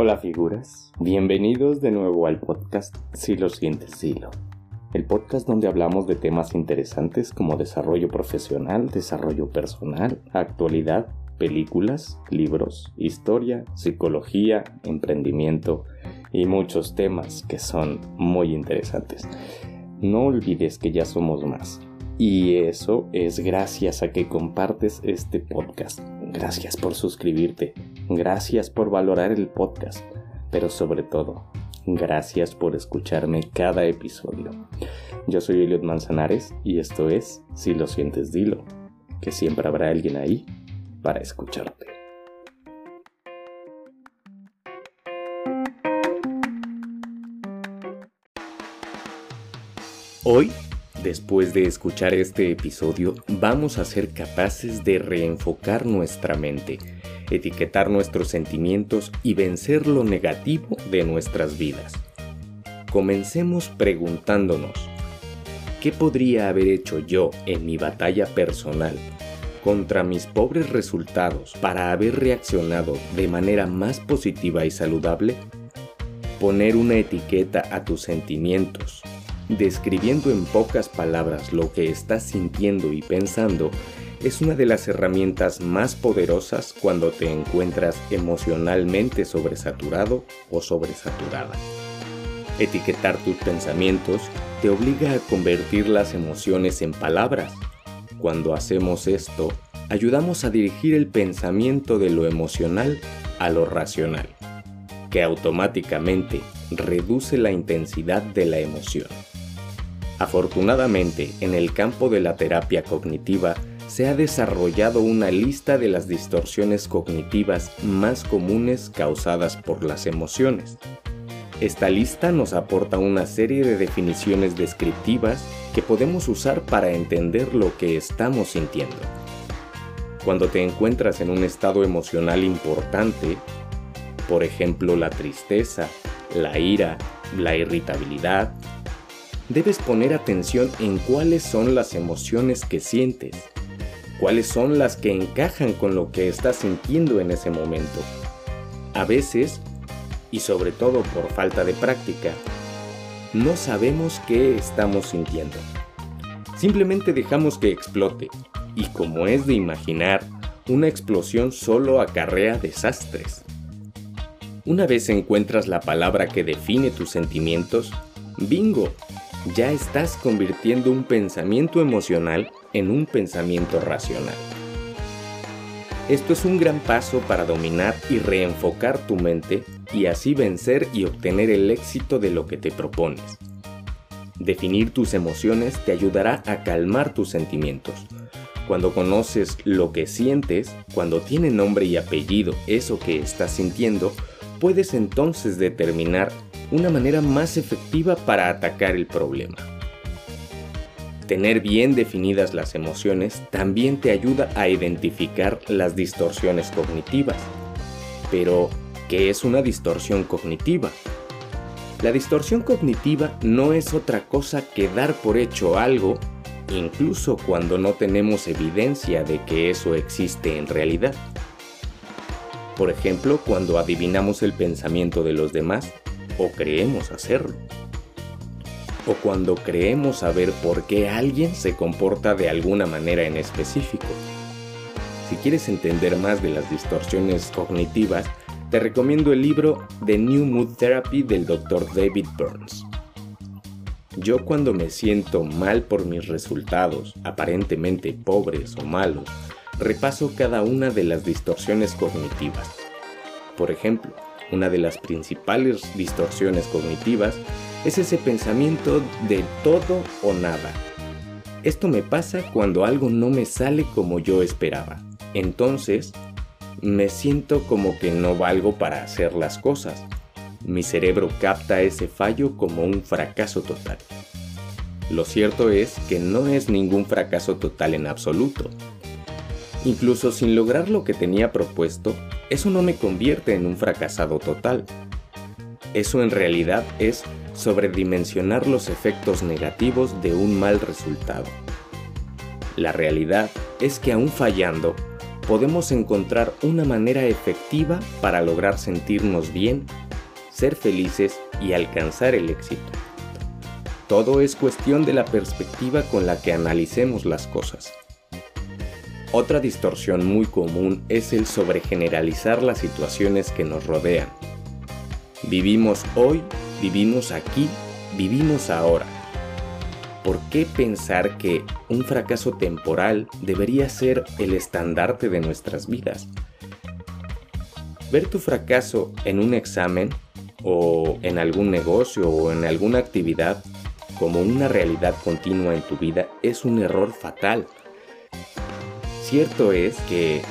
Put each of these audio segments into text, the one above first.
Hola figuras, bienvenidos de nuevo al podcast Si lo sientes, Silo. El podcast donde hablamos de temas interesantes como desarrollo profesional, desarrollo personal, actualidad, películas, libros, historia, psicología, emprendimiento y muchos temas que son muy interesantes. No olvides que ya somos más. Y eso es gracias a que compartes este podcast. Gracias por suscribirte. Gracias por valorar el podcast. Pero sobre todo, gracias por escucharme cada episodio. Yo soy Eliot Manzanares y esto es Si lo sientes, dilo. Que siempre habrá alguien ahí para escucharte. Hoy, después de escuchar este episodio, vamos a ser capaces de reenfocar nuestra mente, etiquetar nuestros sentimientos y vencer lo negativo de nuestras vidas. Comencemos preguntándonos, ¿qué podría haber hecho yo en mi batalla personal contra mis pobres resultados para haber reaccionado de manera más positiva y saludable? Poner una etiqueta a tus sentimientos, describiendo en pocas palabras lo que estás sintiendo y pensando, es una de las herramientas más poderosas cuando te encuentras emocionalmente sobresaturado o sobresaturada. Etiquetar tus pensamientos te obliga a convertir las emociones en palabras cuando hacemos esto, ayudamos a dirigir el pensamiento de lo emocional a lo racional, que automáticamente reduce la intensidad de la emoción. Afortunadamente, en el campo de la terapia cognitiva se ha desarrollado una lista de las distorsiones cognitivas más comunes causadas por las emociones. Esta lista nos aporta una serie de definiciones descriptivas que podemos usar para entender lo que estamos sintiendo. Cuando te encuentras en un estado emocional importante, por ejemplo la tristeza, la ira, la irritabilidad, debes poner atención en cuáles son las emociones que sientes, cuáles son las que encajan con lo que estás sintiendo en ese momento. A veces, y sobre todo por falta de práctica, no sabemos qué estamos sintiendo. Simplemente dejamos que explote, y como es de imaginar, una explosión solo acarrea desastres. Una vez encuentras la palabra que define tus sentimientos, bingo, ya estás convirtiendo un pensamiento emocional en un pensamiento racional. Esto es un gran paso para dominar y reenfocar tu mente y así vencer y obtener el éxito de lo que te propones. Definir tus emociones te ayudará a calmar tus sentimientos. Cuando conoces lo que sientes, cuando tiene nombre y apellido eso que estás sintiendo, puedes entonces determinar una manera más efectiva para atacar el problema. Tener bien definidas las emociones también te ayuda a identificar las distorsiones cognitivas. Pero, ¿qué es una distorsión cognitiva? La distorsión cognitiva no es otra cosa que dar por hecho algo, incluso cuando no tenemos evidencia de que eso existe en realidad. Por ejemplo, cuando adivinamos el pensamiento de los demás o creemos hacerlo o cuando creemos saber por qué alguien se comporta de alguna manera en específico. Si quieres entender más de las distorsiones cognitivas, te recomiendo el libro The New Mood Therapy del Dr. David Burns. Yo cuando me siento mal por mis resultados, aparentemente pobres o malos, repaso cada una de las distorsiones cognitivas. Por ejemplo, una de las principales distorsiones cognitivas es ese pensamiento de todo o nada. Esto me pasa cuando algo no me sale como yo esperaba. Entonces, me siento como que no valgo para hacer las cosas. Mi cerebro capta ese fallo como un fracaso total. Lo cierto es que no es ningún fracaso total en absoluto. Incluso sin lograr lo que tenía propuesto, eso no me convierte en un fracasado total. Eso en realidad es sobredimensionar los efectos negativos de un mal resultado. La realidad es que aún fallando, podemos encontrar una manera efectiva para lograr sentirnos bien, ser felices y alcanzar el éxito. Todo es cuestión de la perspectiva con la que analicemos las cosas. Otra distorsión muy común es el sobregeneralizar las situaciones que nos rodean. Vivimos hoy, vivimos aquí, vivimos ahora. ¿Por qué pensar que un fracaso temporal debería ser el estandarte de nuestras vidas? Ver tu fracaso en un examen o en algún negocio o en alguna actividad como una realidad continua en tu vida es un error fatal. Cierto es que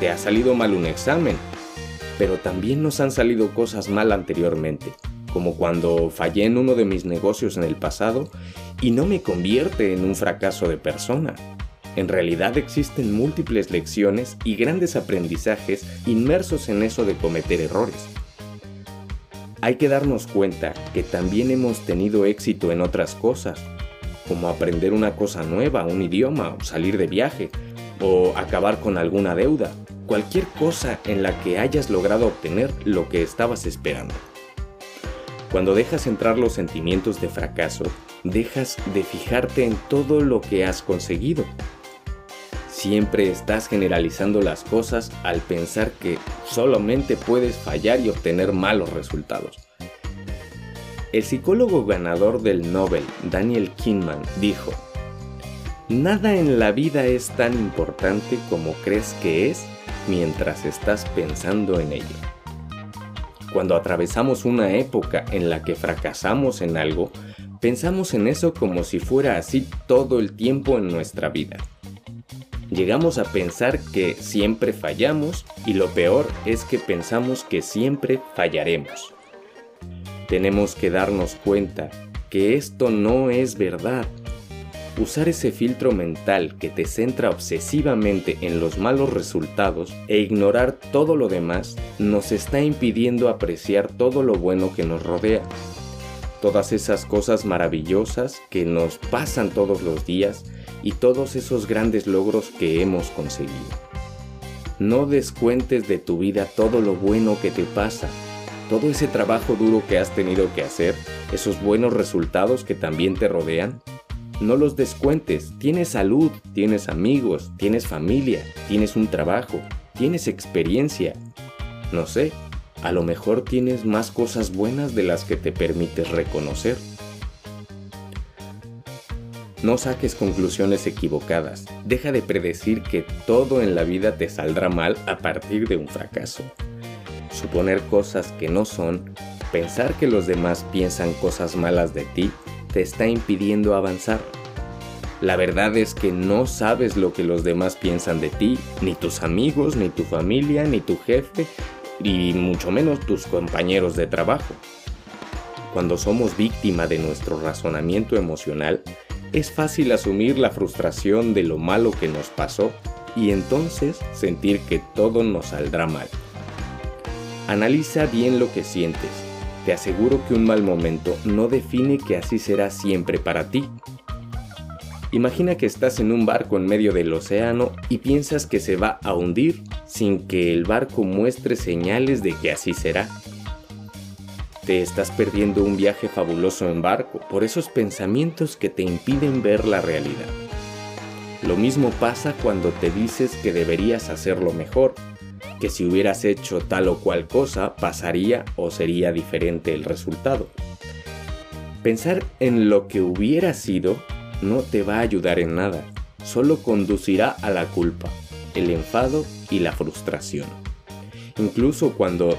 te ha salido mal un examen, pero también nos han salido cosas mal anteriormente, como cuando fallé en uno de mis negocios en el pasado y no me convierte en un fracaso de persona. En realidad existen múltiples lecciones y grandes aprendizajes inmersos en eso de cometer errores hay que darnos cuenta que también hemos tenido éxito en otras cosas, como aprender una cosa nueva, un idioma, salir de viaje, o acabar con alguna deuda, cualquier cosa en la que hayas logrado obtener lo que estabas esperando. Cuando dejas entrar los sentimientos de fracaso, dejas de fijarte en todo lo que has conseguido Siempre estás generalizando las cosas al pensar que solamente puedes fallar y obtener malos resultados. El psicólogo ganador del Nobel, Daniel Kinman, dijo, Nada en la vida es tan importante como crees que es mientras estás pensando en ello. Cuando atravesamos una época en la que fracasamos en algo, pensamos en eso como si fuera así todo el tiempo en nuestra vida. Llegamos a pensar que siempre fallamos y lo peor es que pensamos que siempre fallaremos. Tenemos que darnos cuenta que esto no es verdad. Usar ese filtro mental que te centra obsesivamente en los malos resultados e ignorar todo lo demás nos está impidiendo apreciar todo lo bueno que nos rodea. Todas esas cosas maravillosas que nos pasan todos los días y todos esos grandes logros que hemos conseguido. No descuentes de tu vida todo lo bueno que te pasa, todo ese trabajo duro que has tenido que hacer, esos buenos resultados que también te rodean. No los descuentes, tienes salud, tienes amigos, tienes familia, tienes un trabajo, tienes experiencia. No sé, a lo mejor tienes más cosas buenas de las que te permites reconocer. No saques conclusiones equivocadas. Deja de predecir que todo en la vida te saldrá mal a partir de un fracaso. Suponer cosas que no son, pensar que los demás piensan cosas malas de ti, te está impidiendo avanzar. La verdad es que no sabes lo que los demás piensan de ti, ni tus amigos, ni tu familia, ni tu jefe, y mucho menos tus compañeros de trabajo. Cuando somos víctima de nuestro razonamiento emocional, es fácil asumir la frustración de lo malo que nos pasó y entonces sentir que todo nos saldrá mal. Analiza bien lo que sientes. Te aseguro que un mal momento no define que así será siempre para ti. Imagina que estás en un barco en medio del océano y piensas que se va a hundir sin que el barco muestre señales de que así será. Te estás perdiendo un viaje fabuloso en barco por esos pensamientos que te impiden ver la realidad. Lo mismo pasa cuando te dices que deberías hacerlo mejor, que si hubieras hecho tal o cual cosa pasaría o sería diferente el resultado. Pensar en lo que hubiera sido no te va a ayudar en nada, solo conducirá a la culpa, el enfado y la frustración. Incluso cuando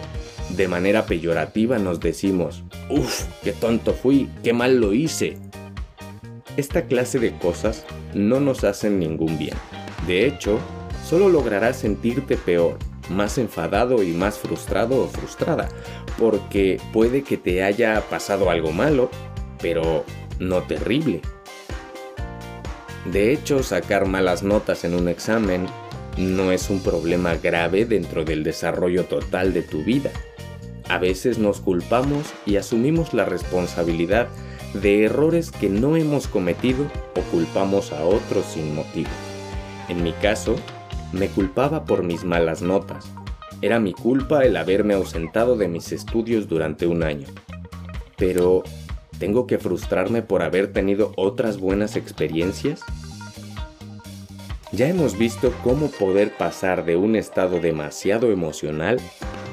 de manera peyorativa nos decimos, uff, qué tonto fui, qué mal lo hice. Esta clase de cosas no nos hacen ningún bien. De hecho, solo lograrás sentirte peor, más enfadado y más frustrado o frustrada, porque puede que te haya pasado algo malo, pero no terrible. De hecho, sacar malas notas en un examen no es un problema grave dentro del desarrollo total de tu vida. A veces nos culpamos y asumimos la responsabilidad de errores que no hemos cometido o culpamos a otros sin motivo. En mi caso, Me culpaba por mis malas notas. Era mi culpa el haberme ausentado de mis estudios durante un año. Pero, ¿tengo que frustrarme por haber tenido otras buenas experiencias? Ya hemos visto cómo poder pasar de un estado demasiado emocional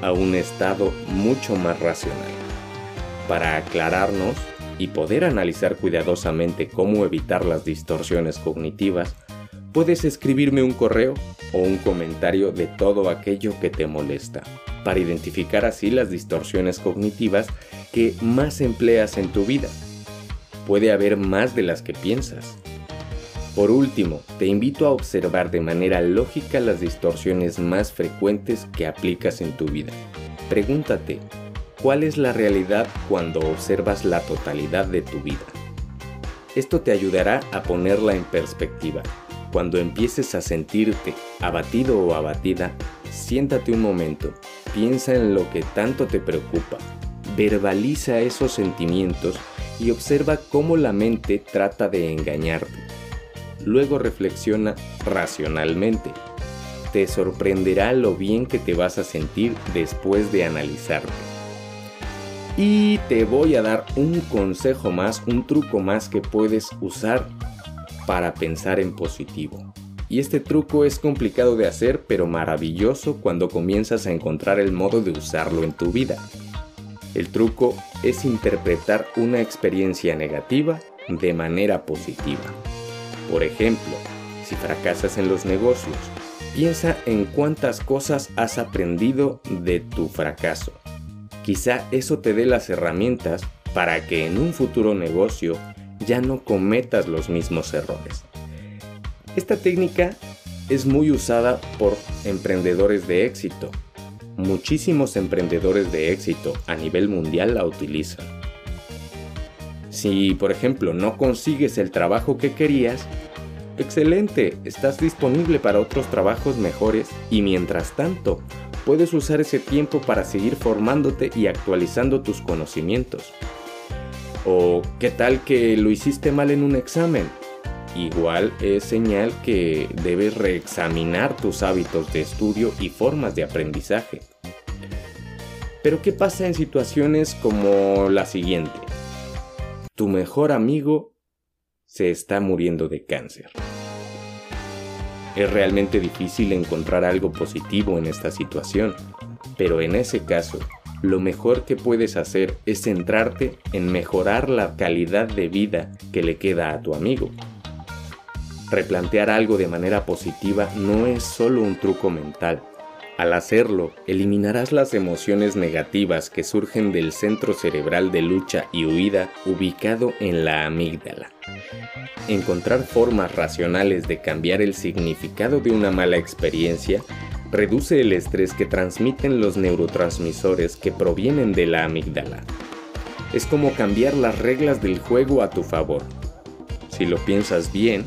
a un estado mucho más racional. Para aclararnos y poder analizar cuidadosamente cómo evitar las distorsiones cognitivas, puedes escribirme un correo o un comentario de todo aquello que te molesta, para identificar así las distorsiones cognitivas que más empleas en tu vida. Puede haber más de las que piensas. Por último, te invito a observar de manera lógica las distorsiones más frecuentes que aplicas en tu vida. Pregúntate, ¿cuál es la realidad cuando observas la totalidad de tu vida? Esto te ayudará a ponerla en perspectiva. Cuando empieces a sentirte abatido o abatida, siéntate un momento, piensa en lo que tanto te preocupa, verbaliza esos sentimientos y observa cómo la mente trata de engañarte luego reflexiona racionalmente. Te sorprenderá lo bien que te vas a sentir después de analizarte. Y te voy a dar un consejo más, un truco más que puedes usar para pensar en positivo. Y este truco es complicado de hacer, pero maravilloso cuando comienzas a encontrar el modo de usarlo en tu vida. El truco es interpretar una experiencia negativa de manera positiva. Por ejemplo, si fracasas en los negocios, piensa en cuántas cosas has aprendido de tu fracaso. Quizá eso te dé las herramientas para que en un futuro negocio ya no cometas los mismos errores. Esta técnica es muy usada por emprendedores de éxito. Muchísimos emprendedores de éxito a nivel mundial la utilizan. Si, por ejemplo, no consigues el trabajo que querías, excelente, estás disponible para otros trabajos mejores y mientras tanto, puedes usar ese tiempo para seguir formándote y actualizando tus conocimientos. O, ¿qué tal que lo hiciste mal en un examen? Igual es señal que debes reexaminar tus hábitos de estudio y formas de aprendizaje. Pero ¿qué pasa en situaciones como la siguiente? tu mejor amigo se está muriendo de cáncer. Es realmente difícil encontrar algo positivo en esta situación, pero en ese caso, lo mejor que puedes hacer es centrarte en mejorar la calidad de vida que le queda a tu amigo. Replantear algo de manera positiva no es solo un truco mental, al hacerlo, eliminarás las emociones negativas que surgen del centro cerebral de lucha y huida ubicado en la amígdala. Encontrar formas racionales de cambiar el significado de una mala experiencia reduce el estrés que transmiten los neurotransmisores que provienen de la amígdala. Es como cambiar las reglas del juego a tu favor. Si lo piensas bien,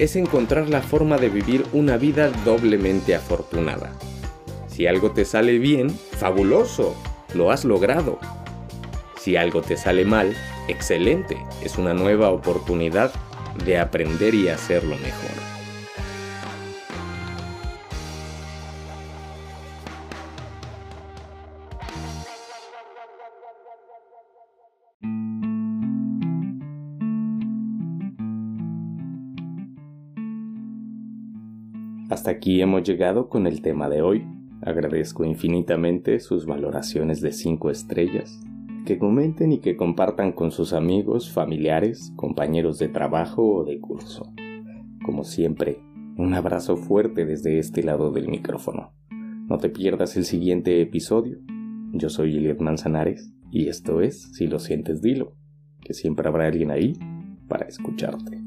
es encontrar la forma de vivir una vida doblemente afortunada. Si algo te sale bien, fabuloso, lo has logrado. Si algo te sale mal, excelente, es una nueva oportunidad de aprender y hacerlo mejor. Aquí hemos llegado con el tema de hoy. Agradezco infinitamente sus valoraciones de 5 estrellas, que comenten y que compartan con sus amigos, familiares, compañeros de trabajo o de curso. Como siempre, un abrazo fuerte desde este lado del micrófono. No te pierdas el siguiente episodio. Yo soy Iliad Manzanares y esto es Si lo sientes, dilo, que siempre habrá alguien ahí para escucharte.